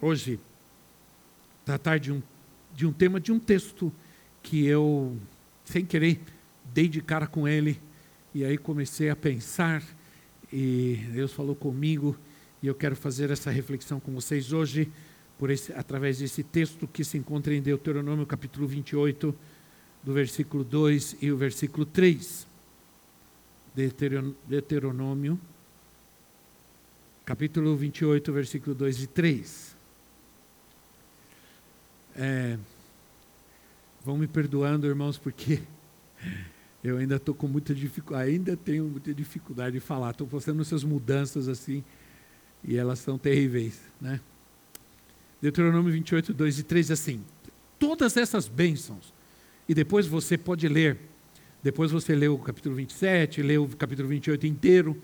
hoje tratar de um, de um tema, de um texto que eu, sem querer, dei de cara com ele, e aí comecei a pensar, e Deus falou comigo, e eu quero fazer essa reflexão com vocês hoje, por esse, através desse texto que se encontra em Deuteronômio capítulo 28, do versículo 2 e o versículo 3. Deuteronômio, capítulo 28, versículo 2 e 3. É, vão me perdoando, irmãos, porque eu ainda estou com muita dificuldade, ainda tenho muita dificuldade de falar. Estou fazendo essas mudanças assim, e elas são terríveis, né? Deuteronômio 28, 2 e 3 assim: todas essas bênçãos, e depois você pode ler, depois você lê o capítulo 27, lê o capítulo 28 inteiro,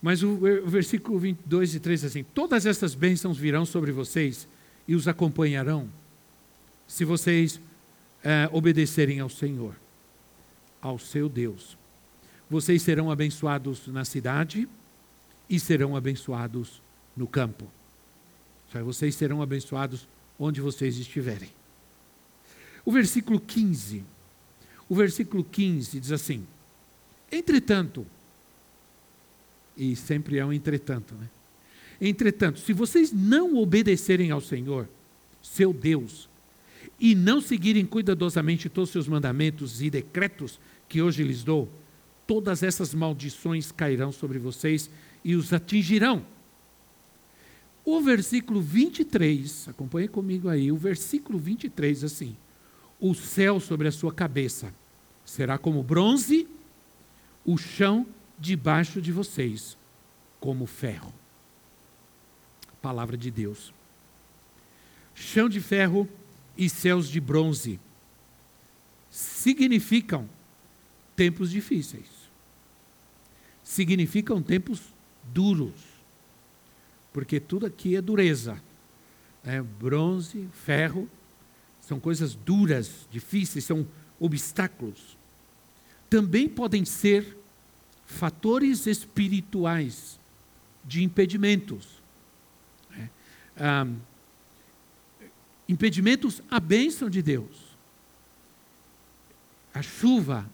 mas o, o versículo 22 e 3 assim: todas essas bênçãos virão sobre vocês e os acompanharão se vocês é, obedecerem ao Senhor, ao seu Deus. Vocês serão abençoados na cidade e serão abençoados no campo. Vocês serão abençoados onde vocês estiverem. O versículo 15. O versículo 15 diz assim: Entretanto, e sempre é um entretanto, né? Entretanto, se vocês não obedecerem ao Senhor, seu Deus, e não seguirem cuidadosamente todos os seus mandamentos e decretos que hoje lhes dou, todas essas maldições cairão sobre vocês e os atingirão. O versículo 23, acompanhe comigo aí, o versículo 23 assim: O céu sobre a sua cabeça será como bronze, o chão debaixo de vocês como ferro palavra de Deus. Chão de ferro e céus de bronze significam tempos difíceis, significam tempos duros, porque tudo aqui é dureza. Né? Bronze, ferro, são coisas duras, difíceis, são obstáculos. Também podem ser fatores espirituais de impedimentos ah, impedimentos à bênção de Deus. A chuva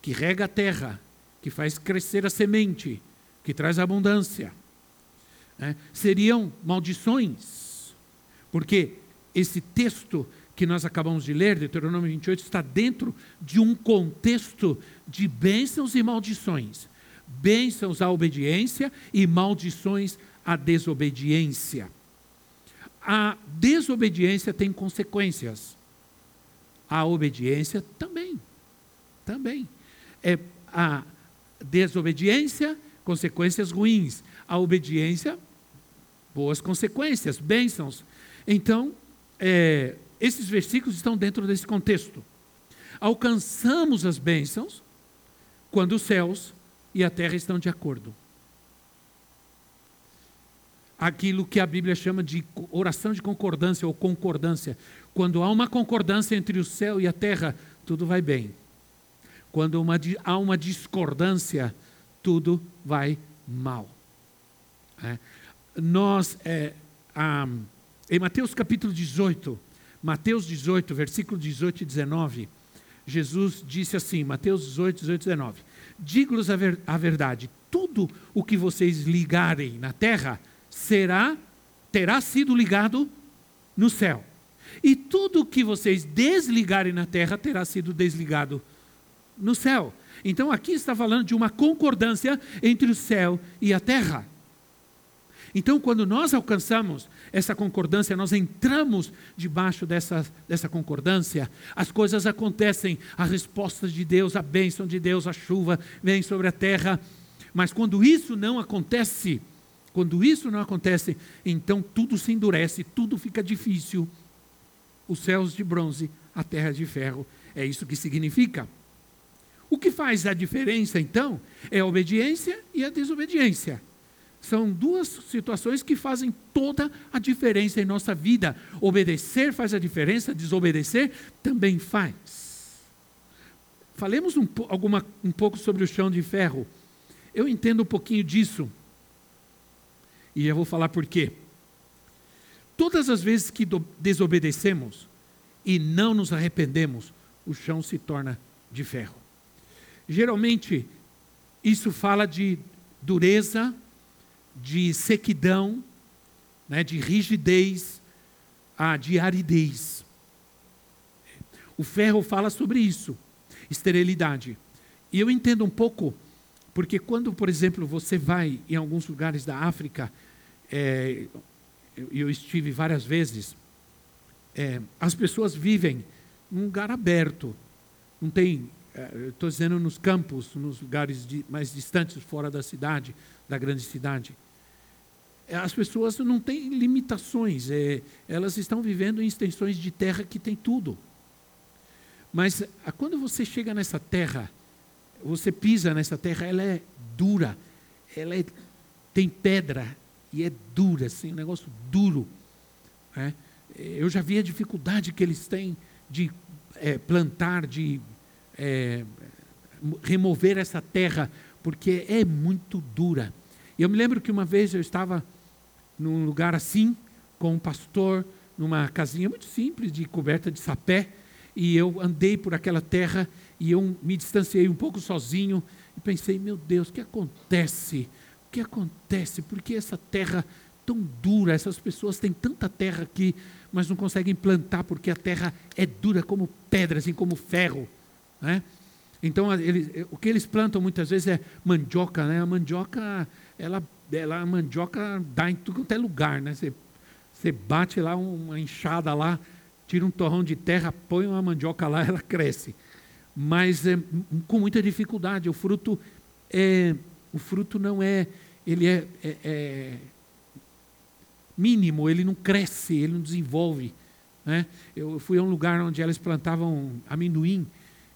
que rega a terra, que faz crescer a semente, que traz abundância. Né? Seriam maldições, porque esse texto que nós acabamos de ler, Deuteronômio 28, está dentro de um contexto de bênçãos e maldições. Bênçãos à obediência e maldições à desobediência a desobediência tem consequências. A obediência também. Também. É a desobediência, consequências ruins. A obediência, boas consequências, bênçãos. Então, é, esses versículos estão dentro desse contexto. Alcançamos as bênçãos quando os céus e a terra estão de acordo aquilo que a Bíblia chama de oração de concordância ou concordância. Quando há uma concordância entre o céu e a terra, tudo vai bem. Quando uma, há uma discordância, tudo vai mal. É. Nós, é, ah, em Mateus capítulo 18, Mateus 18, versículo 18 e 19, Jesus disse assim, Mateus 18, 18 e 19, digo-lhes a, ver, a verdade, tudo o que vocês ligarem na terra, será, terá sido ligado no céu. E tudo que vocês desligarem na terra terá sido desligado no céu. Então aqui está falando de uma concordância entre o céu e a terra. Então, quando nós alcançamos essa concordância, nós entramos debaixo dessa, dessa concordância, as coisas acontecem, a resposta de Deus, a bênção de Deus, a chuva vem sobre a terra. Mas quando isso não acontece, Quando isso não acontece, então tudo se endurece, tudo fica difícil. Os céus de bronze, a terra de ferro. É isso que significa. O que faz a diferença, então, é a obediência e a desobediência. São duas situações que fazem toda a diferença em nossa vida. Obedecer faz a diferença, desobedecer também faz. Falemos um, alguma, um pouco sobre o chão de ferro. Eu entendo um pouquinho disso. E eu vou falar por quê. Todas as vezes que desobedecemos e não nos arrependemos, o chão se torna de ferro. Geralmente, isso fala de dureza, de sequidão, né, de rigidez, ah, de aridez. O ferro fala sobre isso, esterilidade. E eu entendo um pouco, porque quando, por exemplo, você vai em alguns lugares da África, é, eu, estive várias vezes, é, as pessoas vivem num lugar aberto, não tem, é, estou dizendo nos campos, nos lugares de, mais distantes fora da cidade, da grande cidade. É, as pessoas não têm limitações, é, elas estão vivendo em extensões de terra que tem tudo. Mas quando você chega nessa terra, você pisa nessa terra, ela é dura, ela é, tem pedra e é dura, assim, um negócio duro. Né? Eu já vi a dificuldade que eles têm de é, plantar, de é, remover essa terra, porque é muito dura. E eu me lembro que uma vez eu estava num lugar assim, com um pastor, numa casinha muito simples, de coberta de sapé, e eu andei por aquela terra e eu me distanciei um pouco sozinho e pensei, meu Deus, o que acontece? Que acontece? Por que essa terra tão dura? Essas pessoas têm tanta terra aqui, mas não conseguem plantar porque a terra é dura como pedra, assim como ferro. Né? Então, eles, o que eles plantam muitas vezes é mandioca. Né? A mandioca ela, ela, a mandioca dá em tudo quanto é lugar, né? Você, você bate lá uma enxada lá, tira um torrão de terra, põe uma mandioca lá, ela cresce. Mas é, com muita dificuldade. O fruto é, o fruto não é, ele é, é, é mínimo, ele não cresce, ele não desenvolve. Né? Eu fui a um lugar onde elas plantavam amendoim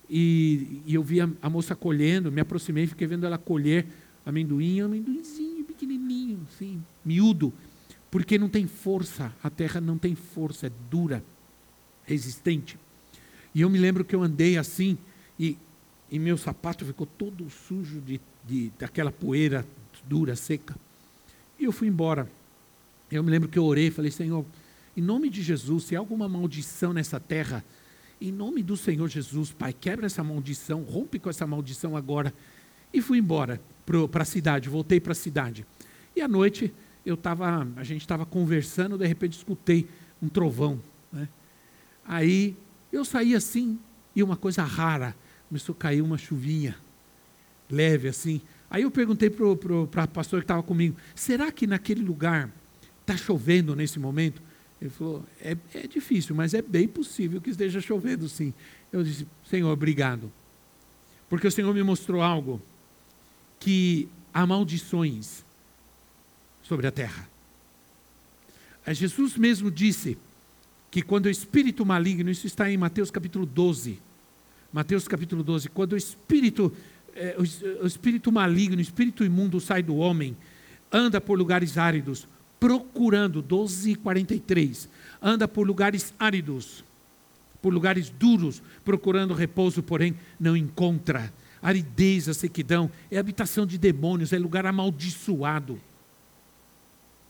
e, e eu vi a, a moça colhendo, me aproximei, fiquei vendo ela colher amendoim, amendoinzinho pequenininho, assim, miúdo, porque não tem força, a terra não tem força, é dura, resistente. E eu me lembro que eu andei assim e, e meu sapato ficou todo sujo de, de, daquela poeira dura, seca. E eu fui embora. Eu me lembro que eu orei falei, Senhor, em nome de Jesus, se há alguma maldição nessa terra, em nome do Senhor Jesus, Pai, quebra essa maldição, rompe com essa maldição agora. E fui embora para a cidade, voltei para a cidade. E à noite eu tava, a gente estava conversando, de repente escutei um trovão. Né? Aí eu saí assim, e uma coisa rara, começou a cair uma chuvinha, leve assim. Aí eu perguntei para o pastor que estava comigo, será que naquele lugar está chovendo nesse momento? Ele falou, é, é difícil, mas é bem possível que esteja chovendo sim. Eu disse, Senhor, obrigado. Porque o Senhor me mostrou algo que há maldições sobre a terra. Jesus mesmo disse que quando o espírito maligno, isso está em Mateus capítulo 12, Mateus capítulo 12, quando o espírito, é, o, o espírito maligno, o espírito imundo sai do homem, anda por lugares áridos, procurando, 12 e 43, anda por lugares áridos, por lugares duros, procurando repouso, porém não encontra aridez, a sequidão, é habitação de demônios, é lugar amaldiçoado.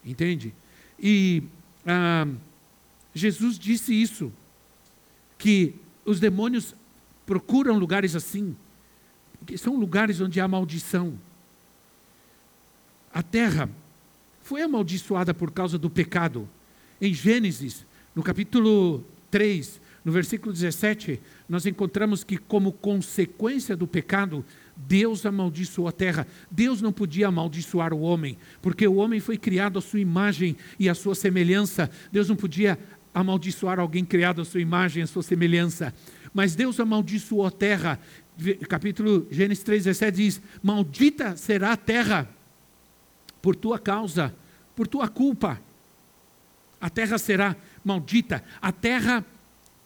Entende? E ah, Jesus disse isso, que os demônios procuram lugares assim, porque são lugares onde há maldição. A terra foi amaldiçoada por causa do pecado. Em Gênesis, no capítulo 3, no versículo 17, nós encontramos que, como consequência do pecado, Deus amaldiçoou a terra. Deus não podia amaldiçoar o homem, porque o homem foi criado à sua imagem e à sua semelhança. Deus não podia amaldiçoar alguém criado à sua imagem e à sua semelhança. Mas Deus amaldiçoou a terra. Capítulo Gênesis 3,17 diz: Maldita será a terra por tua causa por tua culpa. A terra será maldita, a terra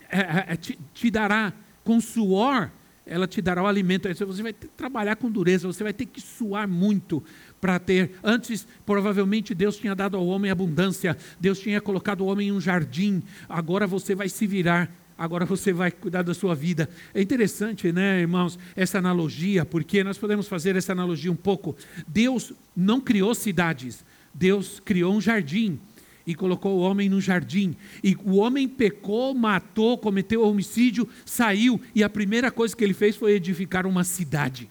é, é, te, te dará com suor, ela te dará o alimento. Você vai trabalhar com dureza, você vai ter que suar muito para ter. Antes, provavelmente, Deus tinha dado ao homem abundância, Deus tinha colocado o homem em um jardim, agora você vai se virar. Agora você vai cuidar da sua vida. É interessante, né, irmãos, essa analogia, porque nós podemos fazer essa analogia um pouco. Deus não criou cidades, Deus criou um jardim e colocou o homem no jardim. E o homem pecou, matou, cometeu homicídio, saiu, e a primeira coisa que ele fez foi edificar uma cidade.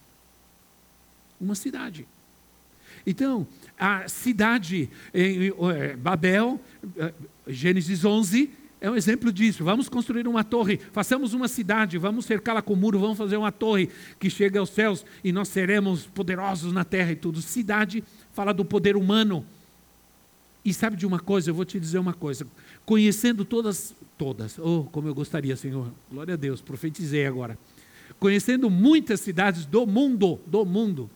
Uma cidade. Então, a cidade em é, Babel, é, Gênesis 11, é um exemplo disso. Vamos construir uma torre, façamos uma cidade, vamos cercá-la com muro, vamos fazer uma torre que chegue aos céus e nós seremos poderosos na terra e tudo. Cidade fala do poder humano. E sabe de uma coisa, eu vou te dizer uma coisa. Conhecendo todas, todas, oh, como eu gostaria, Senhor, glória a Deus, profetizei agora. Conhecendo muitas cidades do mundo, do mundo,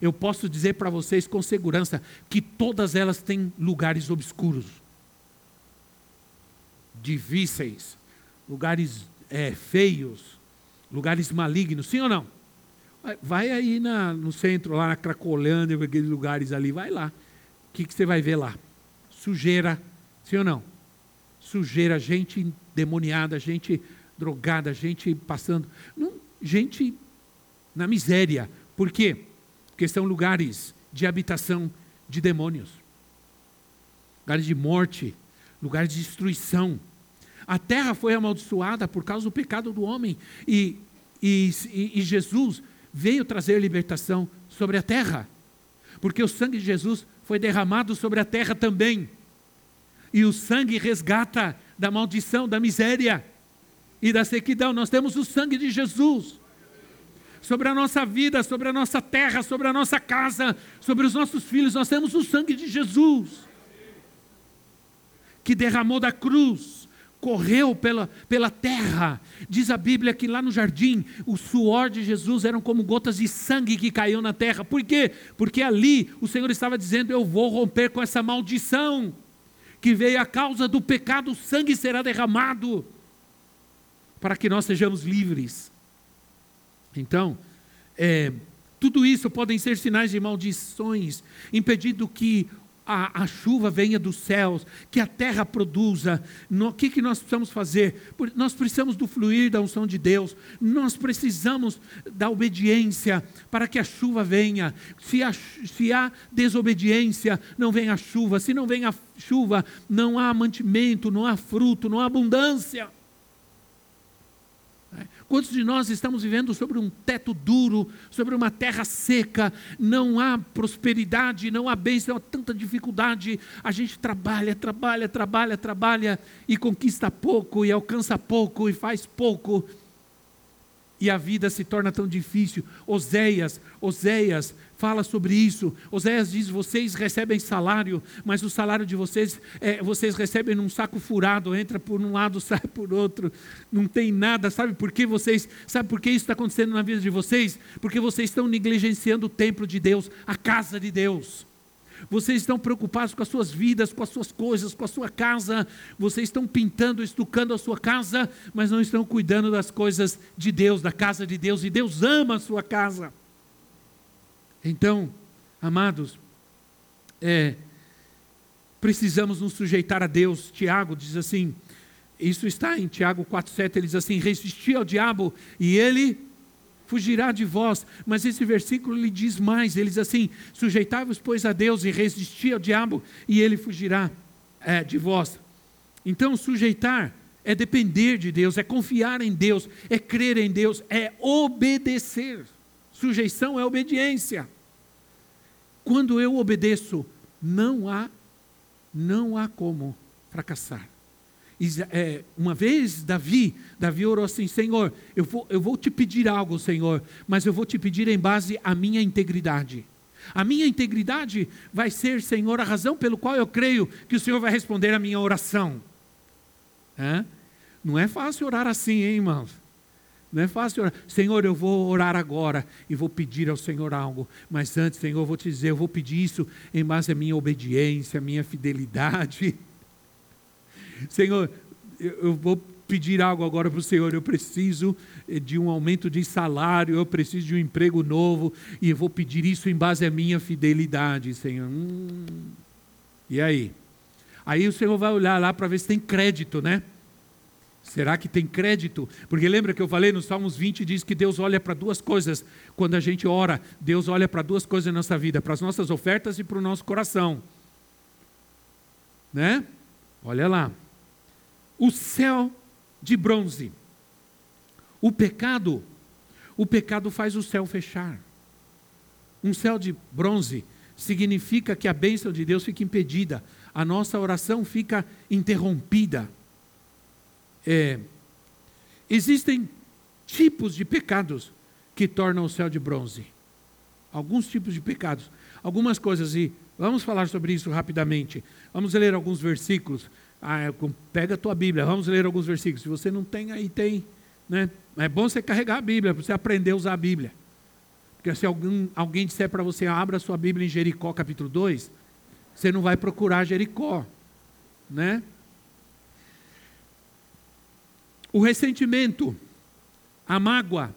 eu posso dizer para vocês com segurança que todas elas têm lugares obscuros, difíceis, lugares é, feios, lugares malignos, sim ou não? Vai aí na, no centro, lá na Cracolândia, aqueles lugares ali, vai lá. O que, que você vai ver lá? Sujeira, sim ou não? Sujeira, gente endemoniada, gente drogada, gente passando. Não, gente na miséria. Por quê? porque são lugares de habitação de demônios, lugares de morte, lugares de destruição. A terra foi amaldiçoada por causa do pecado do homem e, e, e Jesus veio trazer libertação sobre a terra, porque o sangue de Jesus foi derramado sobre a terra também. E o sangue resgata da maldição, da miséria e da sequidão. Nós temos o sangue de Jesus sobre a nossa vida, sobre a nossa terra, sobre a nossa casa, sobre os nossos filhos. Nós temos o sangue de Jesus, que derramou da cruz, correu pela, pela terra. Diz a Bíblia que lá no jardim, o suor de Jesus eram como gotas de sangue que caiu na terra. Por quê? Porque ali o Senhor estava dizendo: Eu vou romper com essa maldição que veio a causa do pecado, o sangue será derramado para que nós sejamos livres. Então, é, tudo isso podem ser sinais de maldições, impedindo que a, a, chuva venha dos céus, que a terra produza. O que, que nós precisamos fazer? Nós precisamos do fluir da unção de Deus, nós precisamos da obediência para que a chuva venha. Se, se há desobediência, não vem a chuva. Se não vem a chuva, não há mantimento, não há fruto, não há abundância. Quantos de nós estamos vivendo sobre um teto duro, sobre uma terra seca, não há prosperidade, não há bênção, há tanta dificuldade. A gente trabalha, trabalha, trabalha, trabalha e conquista pouco, e alcança pouco, e faz pouco. E a vida se torna tão difícil. Oséias, Oséias fala sobre isso. Oséias diz: vocês recebem salário, mas o salário de vocês, é, vocês recebem num saco furado, entra por um lado, sai por outro, não tem nada. Sabe por que vocês? Sabe por que isso está acontecendo na vida de vocês? Porque vocês estão negligenciando o templo de Deus, a casa de Deus. Vocês estão preocupados com as suas vidas, com as suas coisas, com a sua casa. Vocês estão pintando, estucando a sua casa, mas não estão cuidando das coisas de Deus, da casa de Deus. E Deus ama a sua casa. Então, amados, é, precisamos nos sujeitar a Deus. Tiago diz assim, isso está em Tiago 4,7, ele diz assim: resistir ao diabo e ele fugirá de vós. Mas esse versículo ele diz mais: ele diz assim: sujeitai-vos, pois, a Deus e resistir ao diabo e ele fugirá é, de vós. Então, sujeitar é depender de Deus, é confiar em Deus, é crer em Deus, é obedecer. Sujeição é obediência. Quando eu obedeço, não há, não há como fracassar. É, uma vez Davi, Davi orou assim, Senhor, eu vou, eu vou te pedir algo, Senhor, mas eu vou te pedir em base à minha integridade. A minha integridade vai ser, Senhor, a razão pelo qual eu creio que o Senhor vai responder a minha oração. É? Não é fácil orar assim, hein, irmãos? Não é fácil orar. Senhor, eu vou orar agora e vou pedir ao Senhor algo. Mas antes, Senhor, eu vou te dizer, eu vou pedir isso em base à minha obediência, à minha fidelidade. Senhor, eu vou pedir algo agora para o Senhor. Eu preciso eh, de um aumento de salário, eu preciso de um emprego novo, e eu vou pedir isso em base à minha fidelidade, Senhor. Hum. E aí? Aí o Senhor vai olhar lá para ver se tem crédito, né? Será que tem crédito? Porque lembra que eu falei no Salmos 20 diz que Deus olha para duas coisas quando a gente ora. Deus olha para duas coisas na nossa vida, para as nossas ofertas e para o nosso coração. Né? Olha lá. O céu de bronze. O pecado, o pecado faz o céu fechar. Um céu de bronze significa que a bênção de Deus fica impedida, a nossa oração fica interrompida. É, existem tipos de pecados que tornam o céu de bronze. Alguns tipos de pecados. Algumas coisas, e vamos falar sobre isso rapidamente. Vamos ler alguns versículos. Ah, é, pega a tua Bíblia, vamos ler alguns versículos. Se você não tem, aí tem. Né? É bom você carregar a Bíblia, para você aprender a usar a Bíblia. Porque se alguém, alguém disser para você, abra a sua Bíblia em Jericó, capítulo 2, você não vai procurar Jericó. Né? o ressentimento, a mágoa,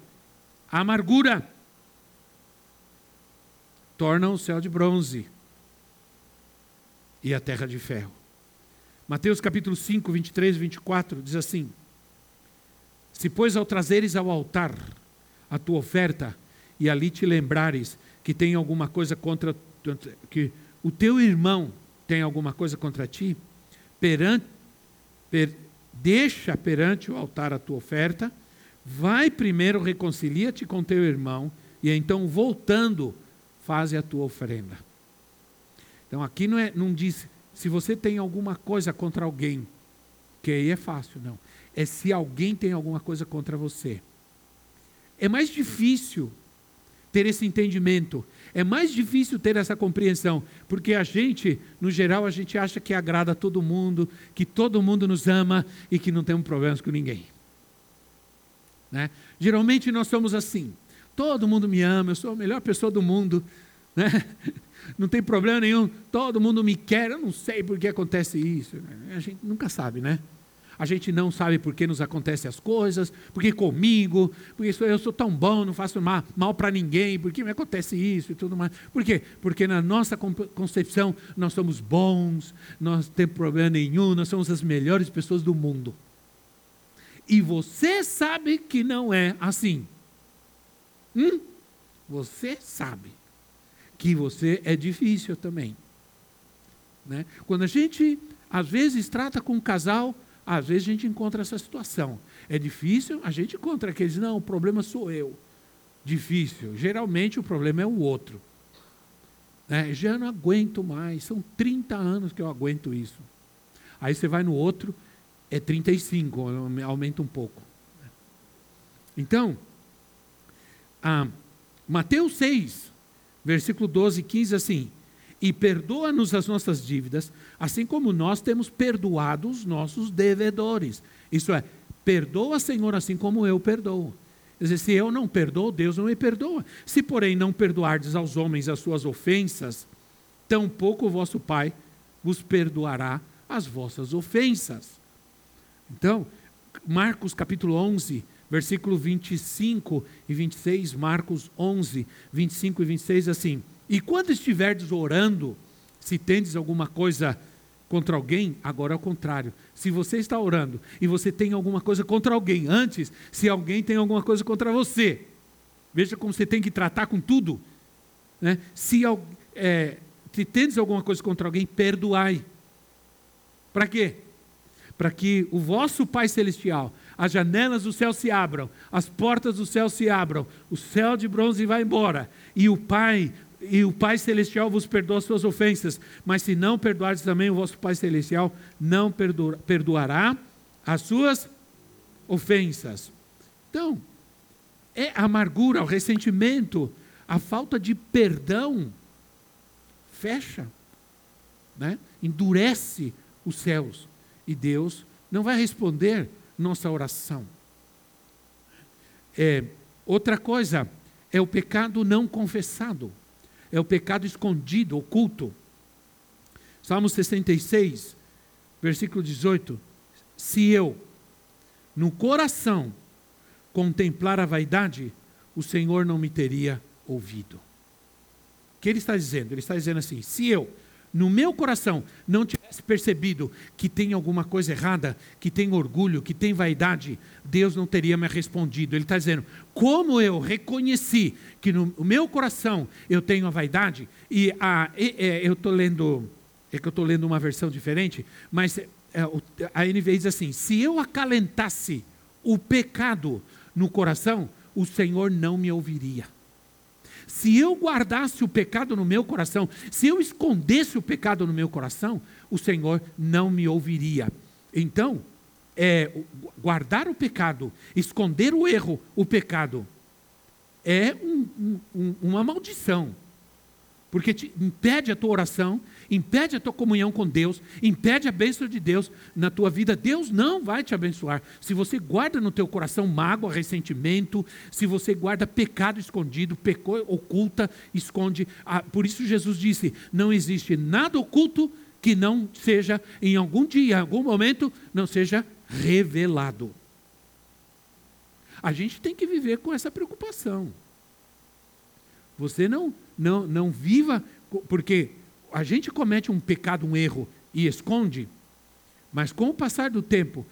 a amargura, tornam o céu de bronze e a terra de ferro. Mateus capítulo 5, 23 e 24 diz assim: Se, pois, ao trazeres ao altar a tua oferta, e ali te lembrares que tem alguma coisa contra, que o teu irmão tem alguma coisa contra ti, perante, per, deixa perante o altar a tua oferta, vai primeiro, reconcilia-te com teu irmão, e então, voltando, faze a tua oferenda. Então, aqui não, é, não diz se você tem alguma coisa contra alguém, que aí é fácil, não. É se alguém tem alguma coisa contra você. É mais difícil ter esse entendimento. É mais difícil ter essa compreensão, porque a gente, no geral, a gente acha que agrada a todo mundo, que todo mundo nos ama e que não temos problemas com ninguém. Né? Geralmente nós somos assim. Todo mundo me ama, eu sou a melhor pessoa do mundo. Né? Não tem problema nenhum, todo mundo me quer, eu não sei por que acontece isso. A gente nunca sabe, né? a gente não sabe por que nos acontecem as coisas, porque comigo, porque eu sou tão bom, não faço mal, mal para ninguém, por que me acontece isso e tudo mais. Por quê? Porque na nossa concepção nós somos bons, nós não temos problema nenhum, nós somos as melhores pessoas do mundo. E você sabe que não é assim. Hum? Você sabe que você é difícil também. Né? Quando a gente, às vezes, trata com um casal às vezes a gente encontra essa situação. É difícil, a gente encontra aqueles, não, o problema sou eu. Difícil. Geralmente o problema é o outro. É, já não aguento mais, são 30 anos que eu aguento isso. Aí você vai no outro, é 35, aumenta um pouco. Então, ah, Mateus 6, versículo 12 e 15, assim: E perdoa-nos as nossas dívidas, assim como nós temos perdoado os nossos devedores. Isso é, perdoa, Senhor, assim como eu perdoo. Quer dizer, se eu não perdoo, Deus não me perdoa. Se, porém, não perdoardes aos homens as suas ofensas, tampouco o vosso Pai vos perdoará as vossas ofensas. Então, Marcos capítulo 11, versículo 25 e 26, Marcos 11, 25 e 26, assim: E quando estiverdes orando, se tendes alguma coisa contra alguém, agora é o contrário. Se você está orando e você tem alguma coisa contra alguém, antes, se alguém tem alguma coisa contra você, veja como você tem que tratar com tudo. Né? Se, é, se tendes alguma coisa contra alguém, perdoai. Para quê? Para que o vosso Pai Celestial, as janelas do céu se abram, as portas do céu se abram, o céu de bronze vai embora, e o Pai e o Pai Celestial vos perdoa as suas ofensas, mas se não perdoardes também, o vosso Pai Celestial não perdoará as suas ofensas. Então, é a amargura, o ressentimento, a falta de perdão fecha, né? endurece os céus e Deus não vai responder nossa oração. É, outra coisa é o pecado não confessado, é o pecado escondido, oculto. Salmo 66, versículo 18: Se eu, no coração, contemplar a vaidade, o Senhor não me teria ouvido. O que ele está dizendo? Ele está dizendo assim: se eu, no meu coração, não tivesse percebido que tem alguma coisa errada, que tem orgulho, que tem vaidade, Deus não teria me respondido. Ele está dizendo: como eu reconheci que no meu coração eu tenho a vaidade, e, a, e, e eu estou lendo, é que eu estou lendo uma versão diferente, mas é, a NVI diz assim: se eu acalentasse o pecado no coração, o Senhor não me ouviria. Se eu guardasse o pecado no meu coração, se eu escondesse o pecado no meu coração, o Senhor não me ouviria. Então, é, guardar o pecado, esconder o erro, o pecado, é um, um, uma maldição. Porque te impede a tua oração, impede a tua comunhão com Deus, impede a bênção de Deus na tua vida. Deus não vai te abençoar. Se você guarda no teu coração mágoa, ressentimento, se você guarda pecado escondido, pecou, oculta, esconde. Ah, por isso Jesus disse: não existe nada oculto que não seja, em algum dia, em algum momento, não seja revelado. A gente tem que viver com essa preocupação. Você não, não, não viva, porque a gente comete um pecado, um erro e esconde, mas com o passar do tempo,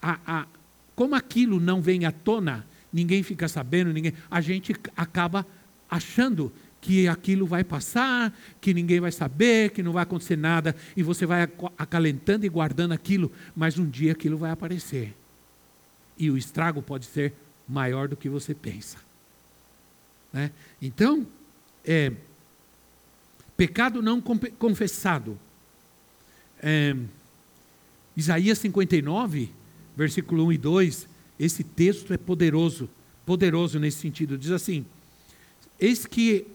a, a, como aquilo não vem à tona, ninguém fica sabendo, ninguém, a gente acaba achando que aquilo vai passar, que ninguém vai saber, que não vai acontecer nada, e você vai acalentando e guardando aquilo, mas um dia aquilo vai aparecer. E o estrago pode ser maior do que você pensa. Né? Então, é, Pecado não confessado. É, Isaías 59, versículo 1 e 2, esse texto é poderoso, poderoso nesse sentido. Diz assim: Eis que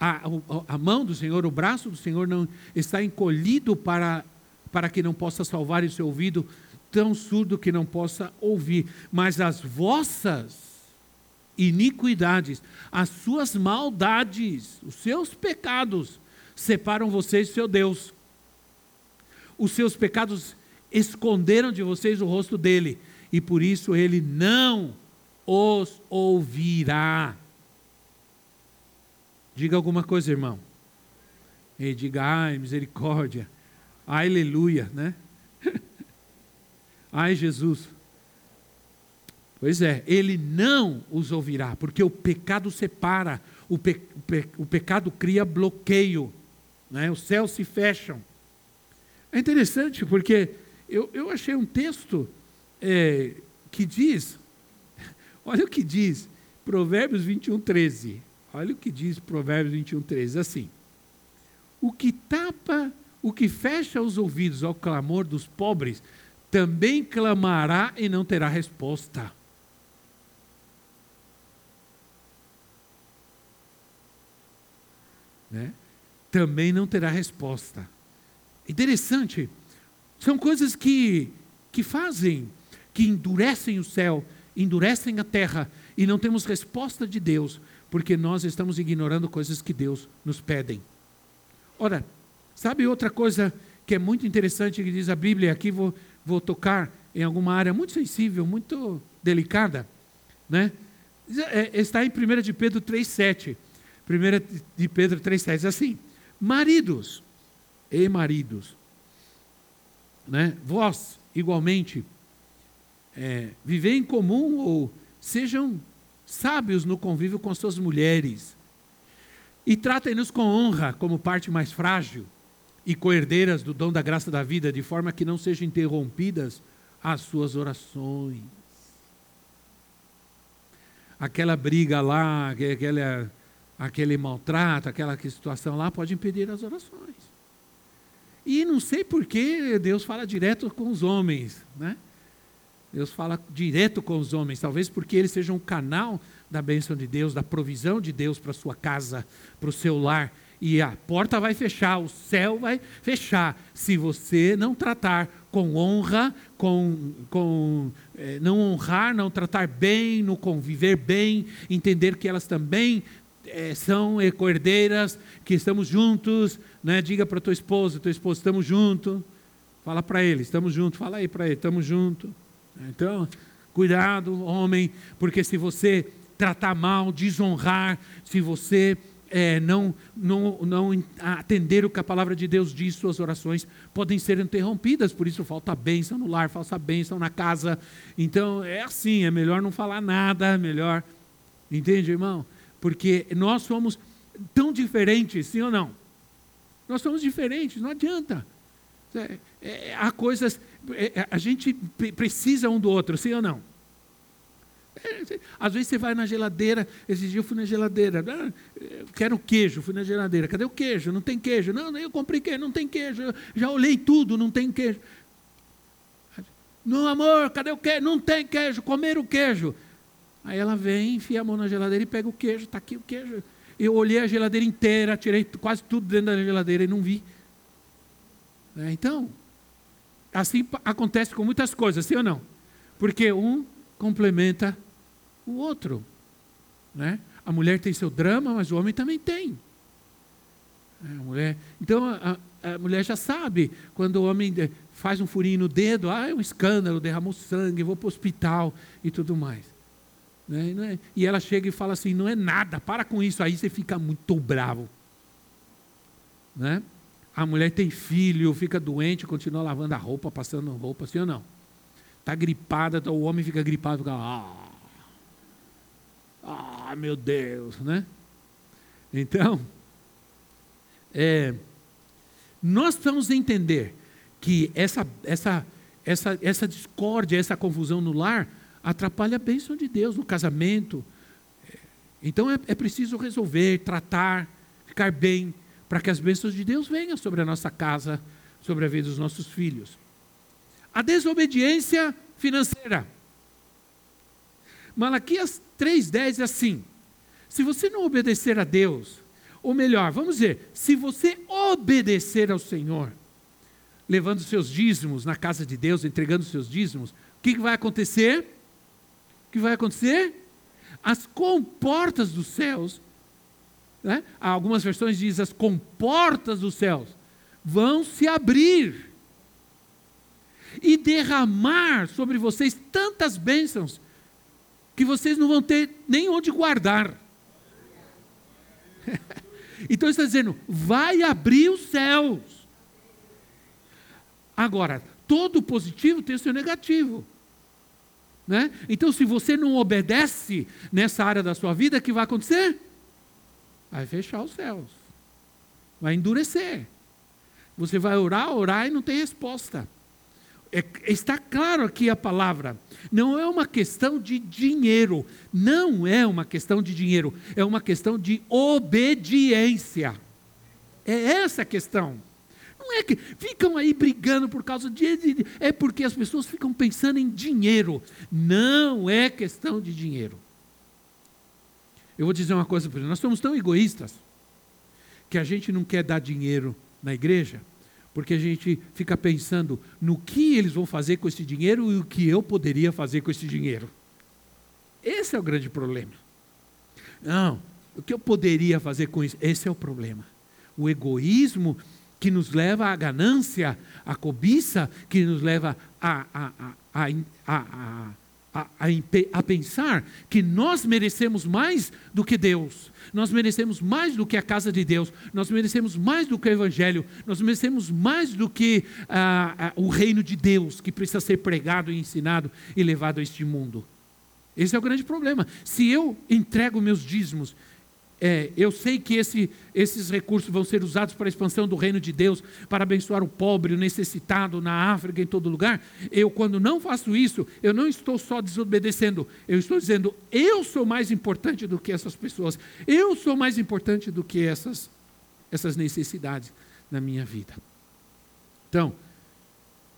a, a, mão do Senhor, o braço do Senhor não está encolhido para, para que não possa salvar o seu ouvido, tão surdo que não possa ouvir, mas as vossas iniquidades, as suas maldades, os seus pecados separam vocês do seu Deus. Os seus pecados esconderam de vocês o rosto dele, e por isso ele não os ouvirá. Diga alguma coisa, irmão. E diga, ai, misericórdia. Aleluia, né? ai, Jesus. Pois é, ele não os ouvirá, porque o pecado separa, o, pe, o, pe, o pecado cria bloqueio né? os céus se fecham. É interessante porque eu, eu achei um texto é, que diz, olha o que diz, Provérbios 21, 13. Olha o que diz Provérbios 21, 13, assim. O que tapa, o que fecha os ouvidos ao clamor dos pobres, também clamará e não terá resposta. Né? Também não terá resposta. Interessante. São coisas que, que fazem, que endurecem o céu, endurecem a terra, e não temos resposta de Deus, porque nós estamos ignorando coisas que Deus nos pedem. Ora, sabe outra coisa que é muito interessante que diz a Bíblia, aqui vou, vou tocar em alguma área muito sensível, muito delicada, né? É, está em 1 de Pedro 3,7. 1 de Pedro 3,7 diz assim: Maridos e maridos, né? vós, igualmente, é, em comum ou sejam sábios no convívio com suas mulheres e tratem-nos com honra como parte mais frágil e coerdeiras do dom da graça da vida, de forma que não sejam interrompidas as suas orações. Aquela briga lá, aquela aquele maltrato, aquela situação lá, pode impedir as orações. E não sei por que Deus fala direto com os homens, né? Deus fala direto com os homens, talvez porque eles sejam um canal da bênção de Deus, da provisão de Deus para sua casa, para o seu lar. E a porta vai fechar, o céu vai fechar, se você não tratar com honra, com, com é, não honrar, não tratar bem, não conviver bem, entender que elas também é, são herdeiras, que estamos juntos, né? diga para tua esposa, tua esposa, estamos juntos, fala para ele, estamos juntos, fala aí para ele, estamos juntos. Então, cuidado, homem, porque se você tratar mal, desonrar, se você é, não, não, não atender o que a palavra de Deus diz, suas orações podem ser interrompidas, por isso falta bênção no lar, falta bênção na casa. Então é assim, é melhor não falar nada, é melhor. Entende, irmão? Porque nós somos tão diferentes, sim ou não? Nós somos diferentes, não adianta. É, é, há coisas, é, a gente precisa um do outro, sim ou não? É, às vezes você vai na geladeira, esse dia eu fui na geladeira, ah, quero queijo, fui na geladeira, cadê o queijo? Não tem queijo. Não, eu comprei queijo, não tem queijo. já olhei tudo, não tem queijo. Não, amor, cadê o queijo? Não tem queijo, comer o queijo. Aí ela vem, enfia a mão na geladeira e pega o queijo, está aqui o queijo. Eu olhei a geladeira inteira, tirei quase tudo dentro da geladeira e não vi. É, então, assim acontece com muitas coisas, sim ou não? Porque um complementa o outro. Né? A mulher tem seu drama, mas o homem também tem. É, a mulher, então a, a, mulher já sabe, quando o homem faz um furinho no dedo, ah, é um escândalo, derramou sangue, vou para o hospital e tudo mais. Né? É, e ela chega e fala assim: não é nada, para com isso, aí você fica muito bravo. Né? A mulher tem filho, fica doente, continua lavando a roupa, passando roupa, assim ou não? Está gripada, o homem fica gripado, fica, ah, ah, meu Deus, né? Então, é, nós precisamos entender que essa, essa, essa, essa discórdia, essa confusão no lar atrapalha a bênção de Deus no casamento. Então é, é preciso resolver, tratar, ficar bem, para que as bênçãos de Deus venham sobre a nossa casa, sobre a vida dos nossos filhos. A desobediência financeira. Malaquias 3,10 é assim: se você não obedecer a Deus, ou melhor, vamos dizer, se você obedecer ao Senhor, levando seus dízimos na casa de Deus, entregando seus dízimos, o que, que vai acontecer? O que vai acontecer? As comportas dos céus, né? algumas versões dizem as comportas dos céus, vão se abrir e derramar sobre vocês tantas bênçãos que vocês não vão ter nem onde guardar. então está dizendo, vai abrir os céus. Agora, todo positivo tem o seu negativo. Né? Então, se você não obedece nessa área da sua vida, o que vai acontecer? Vai fechar os céus. Vai endurecer. Você vai orar, orar e não tem resposta. É, está claro aqui a palavra. Não é uma questão de dinheiro. Não é uma questão de dinheiro. É uma questão de obediência. É essa a questão. Não é que ficam aí brigando por causa de. É porque as pessoas ficam pensando em dinheiro. Não é questão de dinheiro. Eu vou dizer uma coisa para. Nós somos tão egoístas que a gente não quer dar dinheiro na igreja porque a gente fica pensando no que eles vão fazer com esse dinheiro e o que eu poderia fazer com esse dinheiro. Esse é o grande problema. Não, o que eu poderia fazer com isso? Esse é o problema. O egoísmo que nos leva à ganância, a cobiça que nos leva a, a, a, a a, pensar que nós merecemos mais do que Deus, nós merecemos mais do que a casa de Deus, nós merecemos mais do que o Evangelho, nós merecemos mais do que o reino de Deus que precisa ser pregado e ensinado e levado a este mundo. Esse é o grande problema. Se eu entrego meus dízimos é, eu sei que esse, esses recursos vão ser usados para a expansão do reino de Deus, para abençoar o pobre, o necessitado na África, em todo lugar. Eu, quando não faço isso, eu não estou só desobedecendo, eu estou dizendo, eu sou mais importante do que essas pessoas, eu sou mais importante do que essas, essas necessidades na minha vida. Então,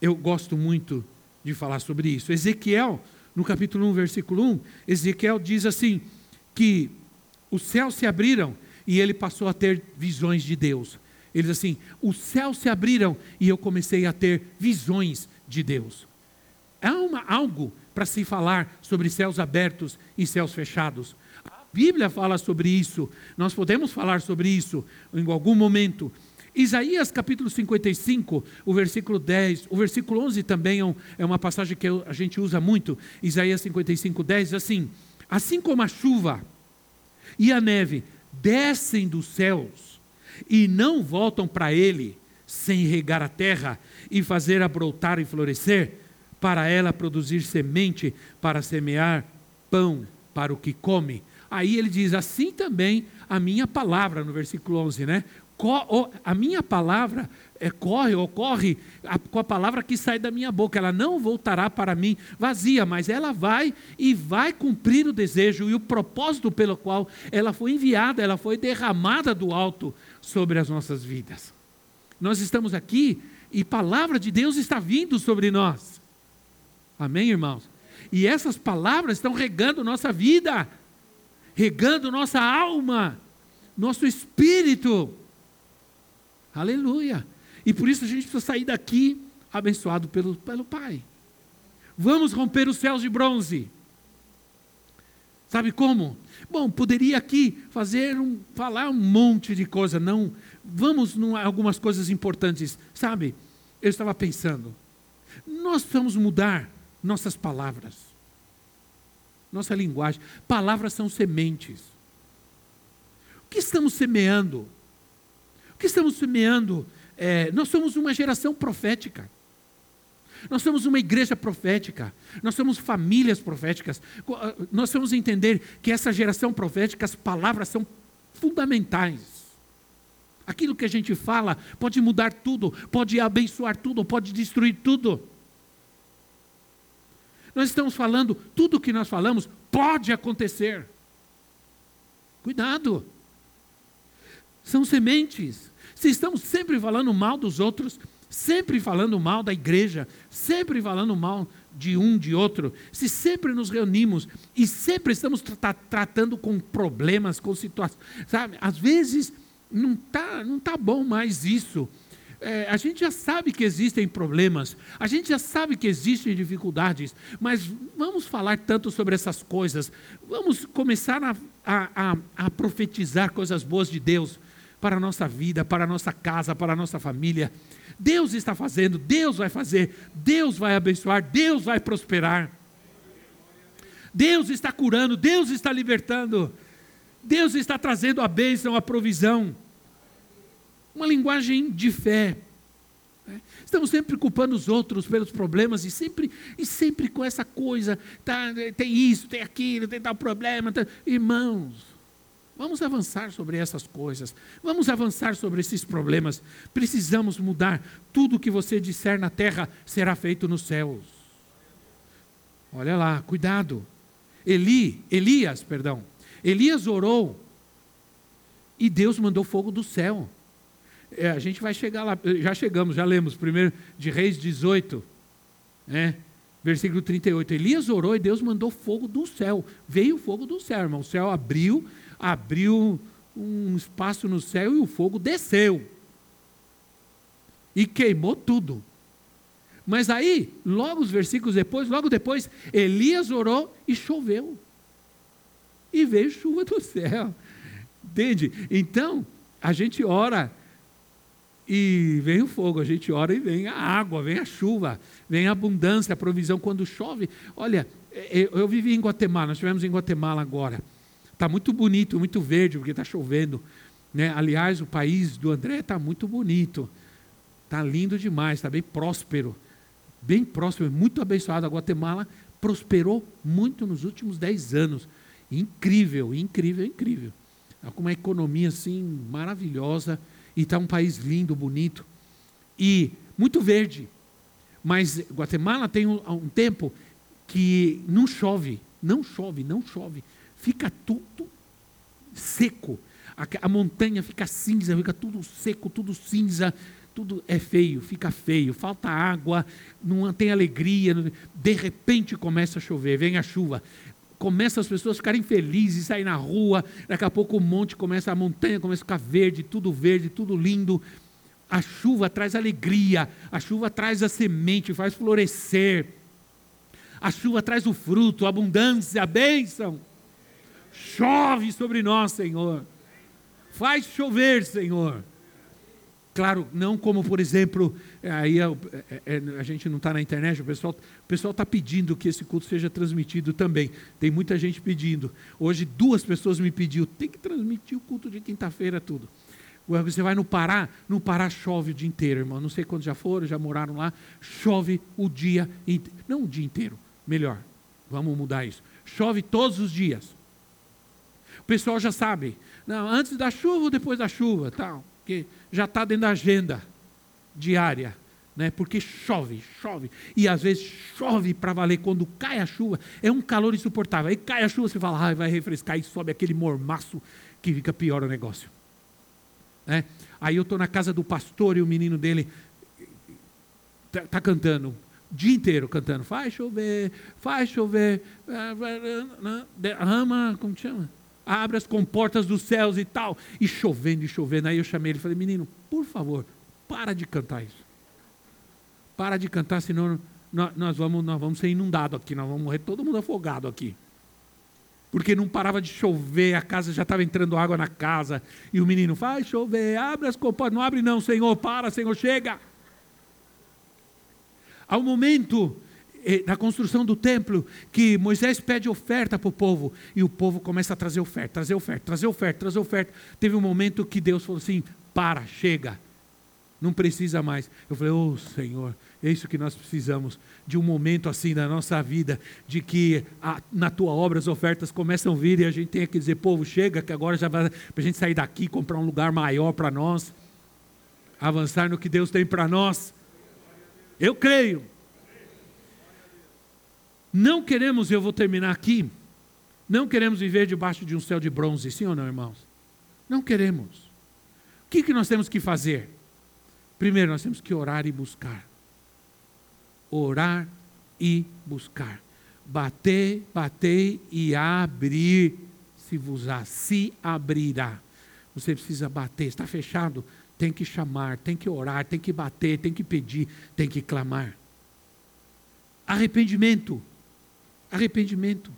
eu gosto muito de falar sobre isso. Ezequiel, no capítulo 1, versículo 1, Ezequiel diz assim: que os céus se abriram e ele passou a ter visões de Deus. Ele diz assim: os céus se abriram e eu comecei a ter visões de Deus. Há uma, algo para se falar sobre céus abertos e céus fechados. A Bíblia fala sobre isso, nós podemos falar sobre isso em algum momento. Isaías capítulo 55, o versículo 10, o versículo 11 também é, um, é uma passagem que a gente usa muito. Isaías 55, 10, assim: Assim como a chuva e a neve descem dos céus e não voltam para ele sem regar a terra e fazer a brotar e florescer, para ela produzir semente para semear pão para o que come. Aí ele diz: assim também a minha palavra, no versículo 11, né? A minha palavra corre, ocorre a, com a palavra que sai da minha boca. Ela não voltará para mim vazia, mas ela vai e vai cumprir o desejo e o propósito pelo qual ela foi enviada, ela foi derramada do alto sobre as nossas vidas. Nós estamos aqui e palavra de Deus está vindo sobre nós. Amém, irmãos? E essas palavras estão regando nossa vida, regando nossa alma, nosso espírito. Aleluia. E por isso a gente precisa sair daqui abençoado pelo, pelo Pai. Vamos romper os céus de bronze. Sabe como? Bom, poderia aqui fazer um, falar um monte de coisa, não. Vamos em algumas coisas importantes, sabe? Eu estava pensando, nós precisamos mudar nossas palavras, nossa linguagem. Palavras são sementes. O que estamos semeando? O que estamos semeando? É, nós somos uma geração profética. Nós somos uma igreja profética, nós somos famílias proféticas. Ah, nós temos entender que essa geração profética, as palavras são fundamentais. Aquilo que a gente fala pode mudar tudo, pode abençoar tudo, pode destruir tudo. Nós estamos falando, tudo o que nós falamos pode acontecer. Cuidado. São sementes. Se estamos sempre falando mal dos outros, sempre falando mal da igreja, sempre falando mal de um, de outro, se sempre nos reunimos e sempre estamos tra tratando com problemas, com situações, sabe? Às vezes não está não tá bom mais isso. É, a gente já sabe que existem problemas, a gente já sabe que existem dificuldades, mas vamos falar tanto sobre essas coisas, vamos começar a, a, a, a profetizar coisas boas de Deus para a nossa vida, para a nossa casa, para a nossa família. Deus está fazendo, Deus vai fazer, Deus vai abençoar, Deus vai prosperar. Deus está curando, Deus está libertando, Deus está trazendo a bênção, a provisão uma linguagem de fé. Né? Estamos sempre culpando os outros pelos problemas e sempre, e sempre com essa coisa, tá, tem isso, tem aquilo, tem tal problema. Tá. Irmãos, vamos avançar sobre essas coisas, vamos avançar sobre esses problemas. Precisamos mudar. Tudo que você disser na terra será feito nos céus. Olha lá, cuidado. Eli, Elias, perdão. Elias orou e Deus mandou fogo do céu. É, a gente vai chegar lá, já chegamos, já lemos, primeiro de Reis 18, né? versículo 38. Elias orou e Deus mandou fogo do céu. Veio fogo do céu, irmão. O céu abriu, abriu um espaço no céu e o fogo desceu. E queimou tudo. Mas aí, logo os versículos depois, logo depois, Elias orou e choveu. E veio chuva do céu. Entende? Então, a gente ora e vem o fogo, a gente ora e vem a água, vem a chuva, vem a abundância, a provisão quando chove. Olha, é, é, eu, vivi em Guatemala, nós estivemos em Guatemala agora. Está muito bonito, muito verde, porque está chovendo. Né? Aliás, o país do André está muito bonito. Está lindo demais, está bem próspero. Bem próspero, muito abençoado. A Guatemala prosperou muito nos últimos dez anos. Incrível, incrível, incrível. Está com uma economia assim maravilhosa e está um país lindo, bonito e muito verde. Mas Guatemala tem um, um tempo que não chove, não chove, não chove, fica tudo seco. A, a, montanha fica cinza, fica tudo seco, tudo cinza, tudo é feio, fica feio, falta água, não tem alegria. De repente começa a chover, vem a chuva. começa as pessoas a ficarem felizes, sair na rua, daqui a pouco o monte começa, a montanha começa a ficar verde, tudo verde, tudo lindo. A chuva traz alegria, a chuva traz a semente, faz florescer. A chuva traz o fruto, a abundância, a bênção. Chove sobre nós, Senhor. Faz chover, Senhor. Claro, não como, por exemplo, aí a, a, a gente não está na internet, o pessoal pessoal está pedindo que esse culto seja transmitido também. Tem muita gente pedindo. Hoje duas pessoas me pediu, tem que transmitir o culto de quinta-feira tudo. Você vai no Pará, no Pará chove o dia inteiro, irmão. Não sei quantos já foram, já moraram lá. Chove o dia inteiro. Não o dia inteiro, melhor. Vamos mudar isso. Chove todos os dias. Pessoal já sabe. Não, antes da chuva ou depois da chuva, tal. Porque já está dentro da agenda diária. Né? Porque chove, chove. E às vezes chove para valer. Quando cai a chuva, é um calor insuportável. Aí cai a chuva, você fala, ah, vai refrescar e sobe aquele mormaço que fica pior o negócio. Né? Aí eu estou na casa do pastor e o menino dele está tá cantando dia inteiro cantando, faz chover, faz chover, derrama, como chama? Abre as comportas dos céus e tal, e chovendo e chovendo. Aí eu chamei ele e falei, menino, por favor, para de cantar isso. Para de cantar, senão nós, vamos, nós vamos ser inundados aqui, nós vamos morrer todo mundo afogado aqui porque não parava de chover, a casa já estava entrando água na casa, e o menino, faz chover, abre as comportas, não abre não, Senhor, para, Senhor, chega. Ao momento da construção do templo, que Moisés pede oferta para o povo, e o povo começa a trazer oferta, trazer oferta, trazer oferta, trazer oferta. Teve um momento que Deus falou assim: para, chega, não precisa mais. Eu falei, oh Senhor, é isso que nós precisamos, de um momento assim na nossa vida, de que a, na tua obra as ofertas começam a vir e a gente tem que dizer, povo, chega, que agora já vai para a gente sair daqui, comprar um lugar maior para nós, avançar no que Deus tem para nós. Eu creio. Não queremos, eu vou terminar aqui, não queremos viver debaixo de um céu de bronze, sim ou não, irmãos? Não queremos. O que, que nós temos que fazer? Primeiro, nós temos que orar e buscar orar e buscar. Bater, bater e abrir se vos se abrirá. Você precisa bater, está fechado, tem que chamar, tem que orar, tem que bater, tem que pedir, tem que clamar. Arrependimento. Arrependimento.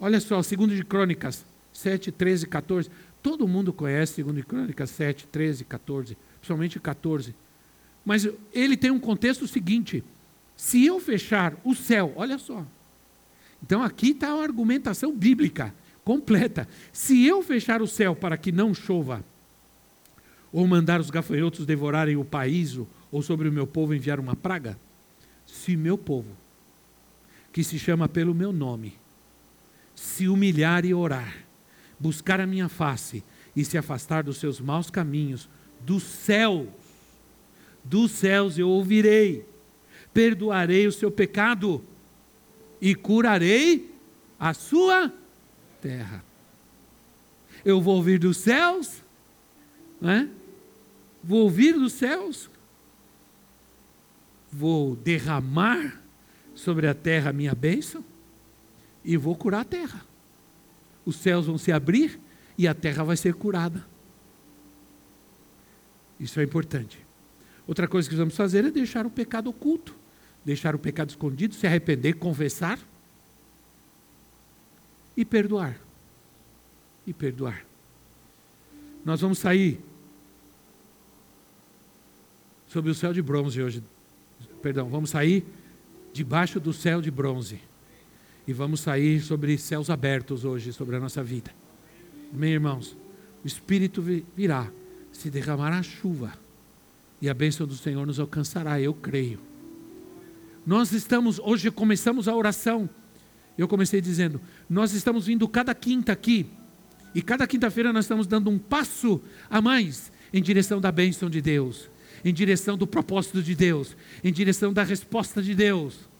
Olha só, segundo de Crônicas 7, 13, 14. Todo mundo conhece segundo de Crônicas 7, 13, 14, principalmente 14. Mas ele tem um contexto seguinte: se eu fechar o céu, olha só. Então aqui está a argumentação bíblica completa. Se eu fechar o céu para que não chova, ou mandar os gafanhotos devorarem o país, ou sobre o meu povo enviar uma praga, se meu povo, que se chama pelo meu nome, se humilhar e orar, buscar a minha face e se afastar dos seus maus caminhos, do céu dos céus eu ouvirei, perdoarei o seu pecado e curarei a sua terra. Eu vou ouvir dos céus, né? vou ouvir dos céus, vou derramar sobre a terra a minha bênção e vou curar a terra. Os céus vão se abrir e a terra vai ser curada. Isso é importante. Outra coisa que vamos fazer é deixar o pecado oculto, deixar o pecado escondido, se arrepender, confessar e perdoar. E perdoar. Nós vamos sair sob o céu de bronze hoje. Perdão, vamos sair debaixo do céu de bronze. E vamos sair sobre céus abertos hoje, sobre a nossa vida. Amém, irmãos? O Espírito virá, se derramará chuva e a bênção do Senhor nos alcançará, eu creio. Nós estamos, hoje começamos a oração. Eu comecei dizendo, nós estamos vindo cada quinta aqui, e cada quinta-feira nós estamos dando um passo a mais em direção da bênção de Deus, em direção do propósito de Deus, em direção da resposta de Deus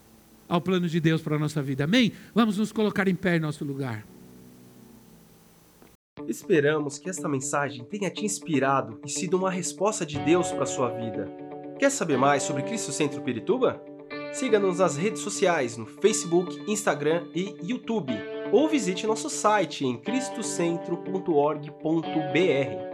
ao plano de Deus para a nossa vida. Amém? Vamos nos colocar em pé em nosso lugar. Esperamos que esta mensagem tenha te inspirado e sido uma resposta de Deus para a sua vida. Quer saber mais sobre Cristo Centro Pirituba? Siga-nos nas redes sociais no Facebook, Instagram e YouTube. Ou visite nosso site em cristocentro.org.br.